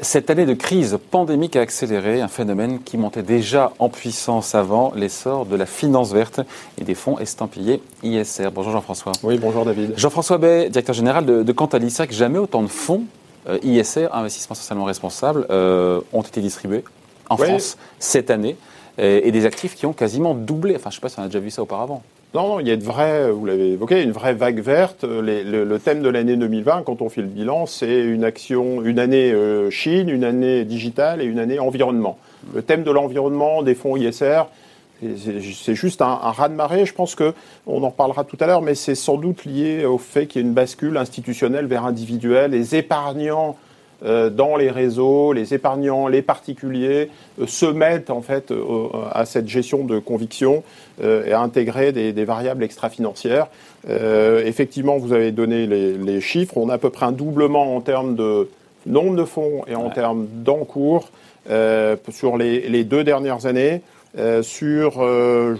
Cette année de crise pandémique a accéléré un phénomène qui montait déjà en puissance avant l'essor de la finance verte et des fonds estampillés ISR. Bonjour Jean-François. Oui, bonjour David. Jean-François Bay, directeur général de, de Cantalis. C'est que jamais autant de fonds euh, ISR, investissement socialement responsable, euh, ont été distribués en France cette année et, et, des actifs qui ont quasiment doublé. Enfin, je ne sais pas si on a déjà vu ça auparavant. Non, non, il y a de vraies, vous l'avez évoqué, une vraie vague verte. Les, le, thème de l'année 2020, quand on fait le bilan, c'est une action, une année euh, Chine, une année digitale et une année environnement. Le thème de l'environnement, des fonds ISR, c'est juste un, un raz-de-marée. Je pense que on en reparlera tout à l'heure, mais c'est sans doute lié au fait qu'il y a une bascule institutionnelle vers individuel. Les épargnants euh, dans les réseaux, les épargnants, les particuliers euh, se mettent en fait euh, à cette gestion de conviction et à intégrer des, des variables extra-financières. effectivement, vous avez donné les, les, chiffres. On a à peu près un doublement en termes de nombre de fonds et en ouais. termes d'encours sur les, les, deux dernières années. sur,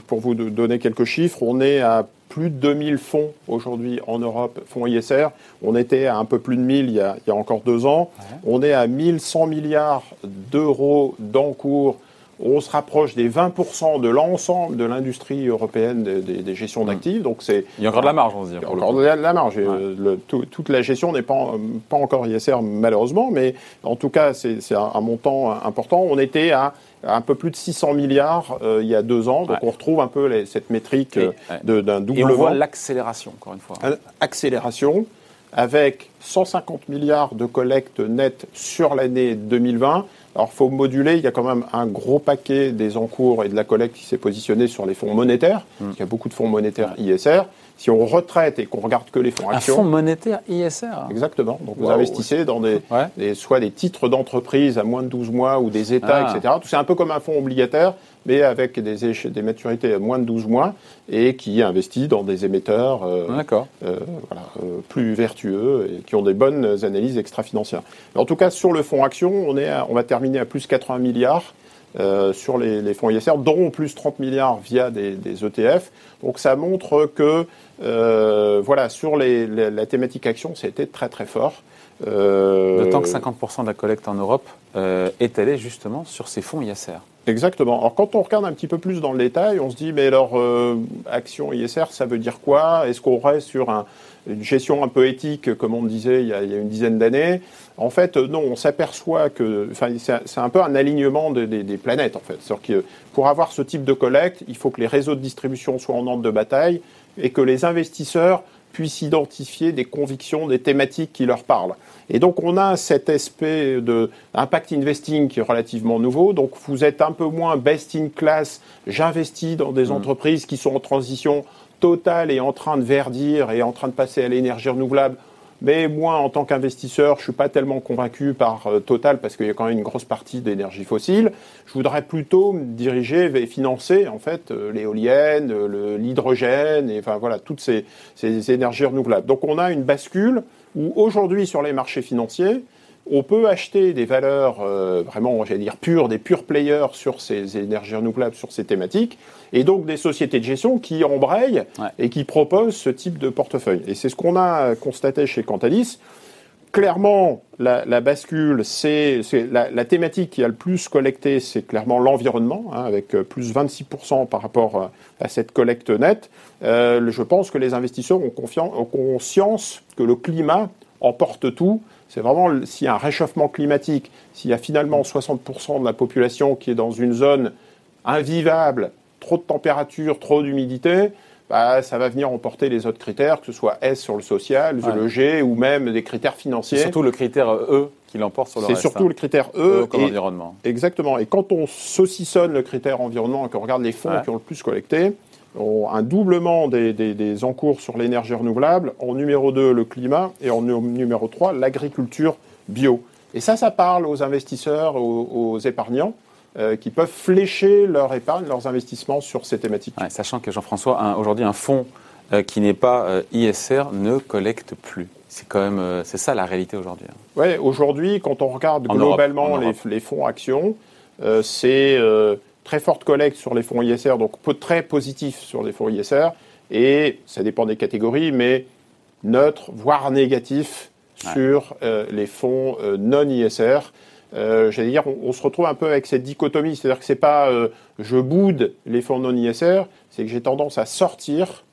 pour vous donner quelques chiffres, on est à plus de 2000 fonds aujourd'hui en Europe, fonds ISR. On était à un peu plus de 1000 il y a, il y a encore deux ans. Ouais. On est à 1100 milliards d'euros d'encours. On se rapproche des 20% de l'ensemble de l'industrie européenne des, des, des gestions d'actifs. Mmh. Donc c'est il y a encore de la marge, on se dit. Il y a encore de la marge. Ouais. Le, tout, toute la gestion n'est pas, pas encore ISR malheureusement, mais en tout cas c'est un, un montant important. On était à un peu plus de 600 milliards euh, il y a deux ans. Donc ouais. on retrouve un peu les, cette métrique euh, ouais. d'un doublement. Et on voit l'accélération, encore une fois. Accélération avec 150 milliards de collecte nette sur l'année 2020. Alors, il faut moduler. Il y a quand même un gros paquet des encours et de la collecte qui s'est positionné sur les fonds monétaires. Mmh. Il y a beaucoup de fonds monétaires ISR. Si on retraite et qu'on regarde que les fonds actions. Un fonds monétaire ISR Exactement. Donc, wow. vous investissez dans des, ouais. des soit des titres d'entreprise à moins de 12 mois ou des États, ah. etc. C'est un peu comme un fonds obligataire, mais avec des, des maturités à moins de 12 mois et qui investit dans des émetteurs euh, euh, voilà, euh, plus vertueux et qui ont des bonnes analyses extra-financières. En tout cas, sur le fonds action, on, est à, on va terminer à plus 80 milliards. Euh, sur les, les, fonds ISR, dont plus 30 milliards via des, des ETF. Donc ça montre que euh, voilà sur les, les, la thématique action, c'était très très fort. Euh, D'autant que 50% de la collecte en Europe euh, est allée justement sur ces fonds ISR. Exactement. Alors quand on regarde un petit peu plus dans le détail, on se dit mais alors action ISR, ça veut dire quoi? Est-ce qu'on reste sur un, une gestion un peu éthique, comme on disait il y a, il y a une dizaine d'années En fait, non. On s'aperçoit que, c'est un peu un alignement de, de, des planètes en fait. Que pour avoir ce type de collecte, il faut que les réseaux de distribution soient en ordre de bataille et que les investisseurs puissent identifier des convictions, des thématiques qui leur parlent. Et donc on a cet aspect de impact investing qui est relativement nouveau. Donc vous êtes un peu moins best in class. J'investis dans des mmh. entreprises qui sont en transition totale et en train de verdir et en train de passer à l'énergie renouvelable. Mais moi, en tant qu'investisseur, je suis pas tellement convaincu par euh, Total parce qu'il y a quand même une grosse partie d'énergie fossile. Je voudrais plutôt me diriger et financer en fait euh, l'éolienne, l'hydrogène et enfin voilà toutes ces énergies renouvelables. Donc on a une bascule où aujourd'hui sur les marchés financiers, on peut acheter des valeurs euh, vraiment, j'allais dire, pures, des purs players sur ces énergies renouvelables, sur ces thématiques, et donc des sociétés de gestion qui embrayent ouais. et qui proposent ce type de portefeuille. Et c'est ce qu'on a constaté chez Cantalis. Clairement, la, la bascule, c'est la, la, thématique qui a le plus collecté, c'est clairement l'environnement, hein, avec plus 26% par rapport à cette collecte nette. Euh, je pense que les investisseurs ont, ont conscience que le climat emporte tout. C'est vraiment s'il y a un réchauffement climatique, s'il y a finalement 60% de la population qui est dans une zone invivable, trop de température, trop d'humidité, bah, ça va venir emporter les autres critères, que ce soit S sur le social, ouais. le G, ou même des critères financiers. C'est surtout le critère E qui l'emporte sur le reste. C'est surtout hein. le critère E. e comme et, environnement. Exactement. Et quand on saucissonne le critère environnement et qu'on regarde les fonds ouais. qui ont le plus collecté, un doublement des, des, des encours sur l'énergie renouvelable, en numéro 2 le climat et en numéro 3 l'agriculture bio. Et ça, ça parle aux investisseurs, aux, aux épargnants. Euh, qui peuvent flécher leur épargne, leurs investissements sur ces thématiques. Ouais, sachant que Jean-François, aujourd'hui, un fonds euh, qui n'est pas euh, ISR ne collecte plus. C'est quand même, c'est ça la réalité aujourd'hui. Hein. Oui, aujourd'hui, quand on regarde en globalement Europe, les, les, fonds actions, c'est très forte collecte sur les fonds ISR, donc très positif sur les fonds ISR, et ça dépend des catégories, mais neutre, voire négatif sur les fonds non ISR. J'allais dire, on, se retrouve un peu avec cette dichotomie, c'est-à-dire que c'est pas je boude les fonds non ISR, c'est que j'ai tendance à sortir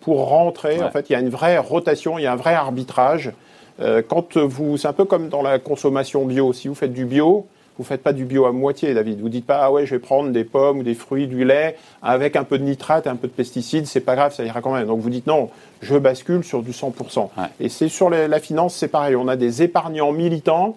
pour rentrer. En fait, il y a une vraie rotation, il y a un vrai arbitrage. Euh, quand vous, c'est un peu comme dans la consommation bio. Si vous faites du bio, vous faites pas du bio à moitié, David. Vous dites pas ah ouais, je vais prendre des pommes ou des fruits, du lait avec un peu de nitrate un peu de pesticides, c'est pas grave, ça ira quand même. Donc vous dites non, je bascule sur du 100%. Et c'est sur la finance, c'est pareil. On a des épargnants militants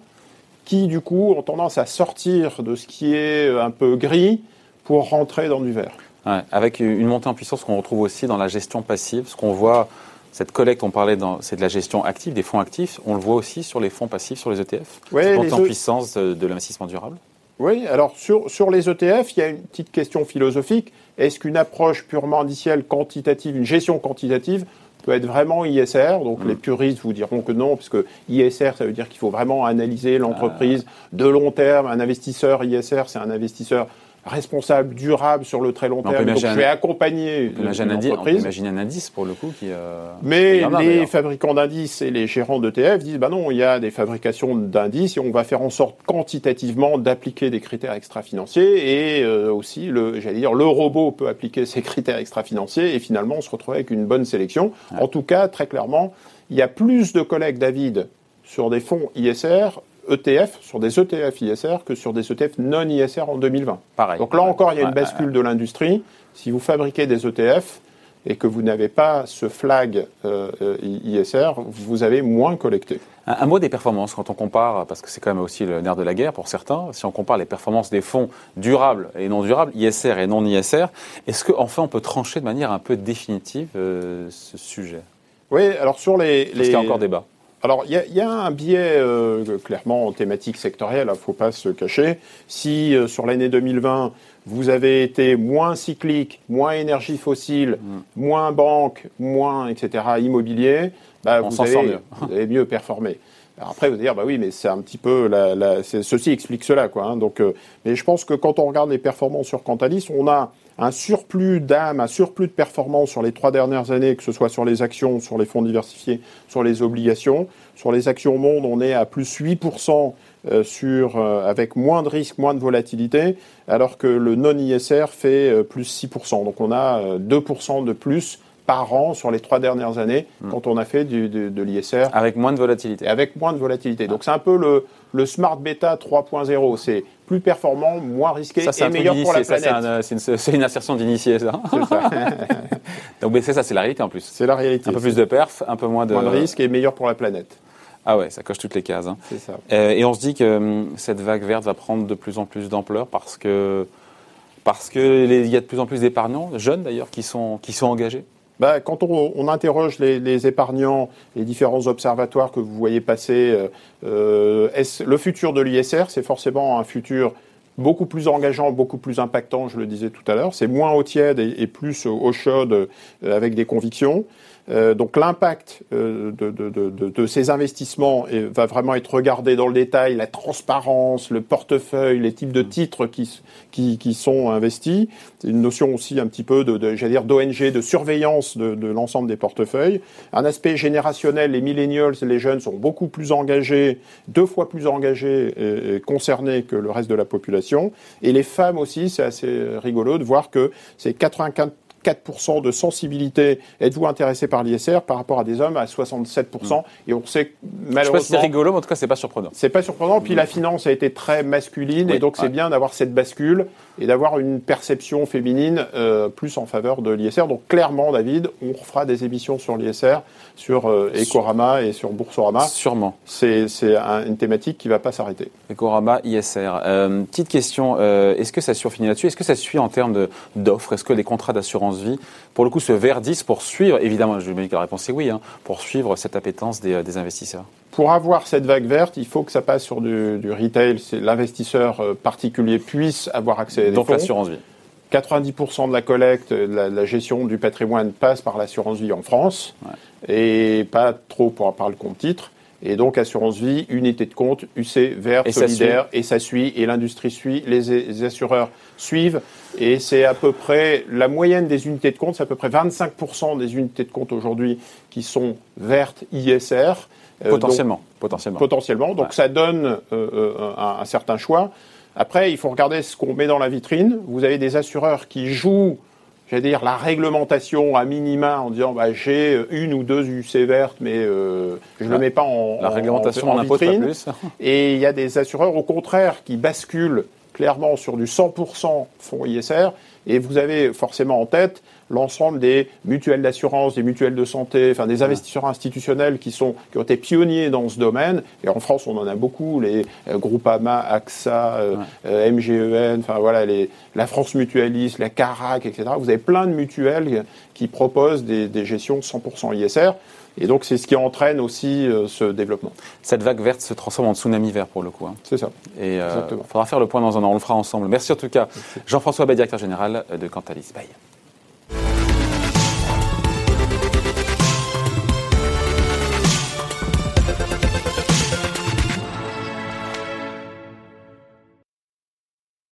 qui du coup ont tendance à sortir de ce qui est un peu gris pour rentrer dans du vert. avec une montée en puissance qu'on retrouve aussi dans la gestion passive, ce qu'on voit cette collecte, on parlait, c'est de la gestion active, des fonds actifs. On le voit aussi sur les fonds passifs, sur les ETF. Oui, Cette en e puissance de, l'investissement durable. Oui, alors sur, sur les ETF, il y a une petite question philosophique. Est-ce qu'une approche purement indicielle quantitative, une gestion quantitative, peut être vraiment ISR. Donc mm. les puristes vous diront que non, puisque ISR, ça veut dire qu'il faut vraiment analyser l'entreprise ah. de long terme. Un investisseur ISR, c'est un investisseur responsable, durable sur le très long terme. Donc je vais accompagner l'entreprise. On imaginer un indice pour le coup qui. Euh, Mais les fabricants d'indices et les gérants d'ETF disent bah non, il y a des fabrications d'indices et on va faire en sorte quantitativement d'appliquer des critères extra-financiers et euh, aussi le, j'allais dire, le robot peut appliquer ces critères extra-financiers et finalement on se retrouve avec une bonne sélection. En tout cas, très clairement, il y a plus de collègues David sur des fonds ISR ETF, sur des ETF ISR, que sur des ETF non ISR en 2020. Pareil. Donc là encore, il y a une bascule de l'industrie. Si vous fabriquez des ETF et que vous n'avez pas ce flag euh, euh, ISR, vous avez moins collecté. Un, mot des performances, quand on compare, parce que c'est quand même aussi le nerf de la guerre pour certains, si on compare les performances des fonds durables et non durables, ISR et non ISR, est-ce qu'enfin on peut trancher de manière un peu définitive euh, ce sujet? Oui, alors sur les... Parce qu'il y a encore débat. Alors, il y, a un biais euh, clairement thématique sectorielle, il hein, ne faut pas se cacher. Si euh, sur l'année 2020, vous avez été moins cyclique, moins énergie fossile, mm. moins banque, moins, etc., immobilier, bah, vous, avez, mieux. vous mieux après, vous allez dire, bah oui, mais c'est un petit peu, la, ceci explique cela, quoi. Hein. donc, euh, mais je pense que quand on regarde les performances sur Cantalis, on a un surplus d'âme, un surplus de performance sur les trois dernières années, que ce soit sur les actions, sur les fonds diversifiés, sur les obligations. Sur les actions monde, on est à plus 8% euh, sur, euh, avec moins de risques, moins de volatilité, alors que le non-ISR fait euh, plus 6%. Donc on a 2% de plus par an sur les trois dernières années hmm. quand on a fait du, de, l'ISR. Avec moins de volatilité. Avec moins de volatilité. Donc c'est un peu le, le Smart Beta 3.0. C'est plus performant, moins risqué et meilleur pour la planète. C'est une, assertion d'initié, ça. ça. Donc c'est ça, c'est la réalité en plus. C'est la réalité. Un peu plus de perf, un peu moins de... Moins de risque et meilleur pour la planète. Ah ouais, ça coche toutes les cases. Hein. C'est ça. Euh, et on se dit que hum, cette vague verte va prendre de plus en plus d'ampleur parce que parce que il y a de plus en plus d'épargnants, jeunes d'ailleurs, qui sont qui sont engagés. Bah, quand on, interroge les, épargnants, les différents observatoires que vous voyez passer, euh, euh le futur de l'ISR, c'est forcément un futur beaucoup plus engageant, beaucoup plus impactant, je le disais tout à l'heure. C'est moins au tiède et, plus au chaud avec des convictions. Euh, donc l'impact euh, de, ces investissements va vraiment être regardé dans le détail, la transparence, le portefeuille, les types de titres qui, qui, sont investis. Une notion aussi un petit peu de, j'allais dire d'ONG, de surveillance de, l'ensemble des portefeuilles. Un aspect générationnel, les millennials, les jeunes sont beaucoup plus engagés, deux fois plus engagés et, concernés que le reste de la population. Et les femmes aussi, c'est assez rigolo de voir que c'est 95 4% de sensibilité. Êtes-vous intéressé par l'ISR par rapport à des hommes à 67% mm. Et on sait malheureusement. Je sais pas si c'est rigolo, mais en tout cas, c'est pas surprenant. C'est pas surprenant. Puis la finance a été très masculine, et donc c'est bien d'avoir cette bascule et d'avoir une perception féminine euh, plus en faveur de l'ISR. Donc clairement, David, on fera des émissions sur l'ISR, sur euh, Ecorama et sur Boursorama. Sûrement. C'est une thématique qui va pas s'arrêter. Ecorama, ISR. Euh, petite question, est-ce que ça surfinit là-dessus? Est-ce que ça suit en termes d'offres? Est-ce que les contrats d'assurance vie, pour le coup, se verdissent pour suivre, évidemment, je me dis que la réponse est oui, hein, pour suivre cette appétence des, des investisseurs pour avoir cette vague verte, il faut que ça passe sur du, du retail. L'investisseur euh, particulier puisse avoir accès à des Donc l'assurance vie. 90% de la collecte, la, la, gestion du patrimoine passe par l'assurance vie en France et pas trop pour par le compte titre. Et donc, assurance vie, unité de compte, UC, vert, solidaire, et ça suit, et l'industrie suit, les, assureurs suivent. Et c'est à peu près, la moyenne des unités de compte, c'est à peu près 25% des unités de compte aujourd'hui qui sont vertes ISR. Euh, potentiellement. potentiellement. Potentiellement. Donc, ça donne euh, euh, un, un certain choix. Après, il faut regarder ce qu'on met dans la vitrine. Vous avez des assureurs qui jouent j'allais dire, la réglementation à minima en disant bah, j'ai une ou deux UC vertes, mais euh, je ne le mets pas en, la réglementation en, vitrine. Plus. Et il y a des assureurs, au contraire, qui basculent clairement sur du 100% fonds ISR. Et vous avez forcément en tête l'ensemble des mutuelles d'assurance, des mutuelles de santé, enfin des investisseurs institutionnels qui sont qui ont été pionniers dans ce domaine. Et en France, on en a beaucoup les euh, Groupama, AXA, euh, euh, MGEN, enfin voilà les la France Mutualiste, la Carac, etc. Vous avez plein de mutuelles qui proposent des, des gestions 100% ISR. Et donc, c'est ce qui entraîne aussi ce développement. Cette vague verte se transforme en tsunami vert pour le coup. Hein. C'est ça. Et il faudra faire le point dans un an. On le fera ensemble. Merci en tout cas, Jean-François Bay, directeur général de Cantalis. Bye.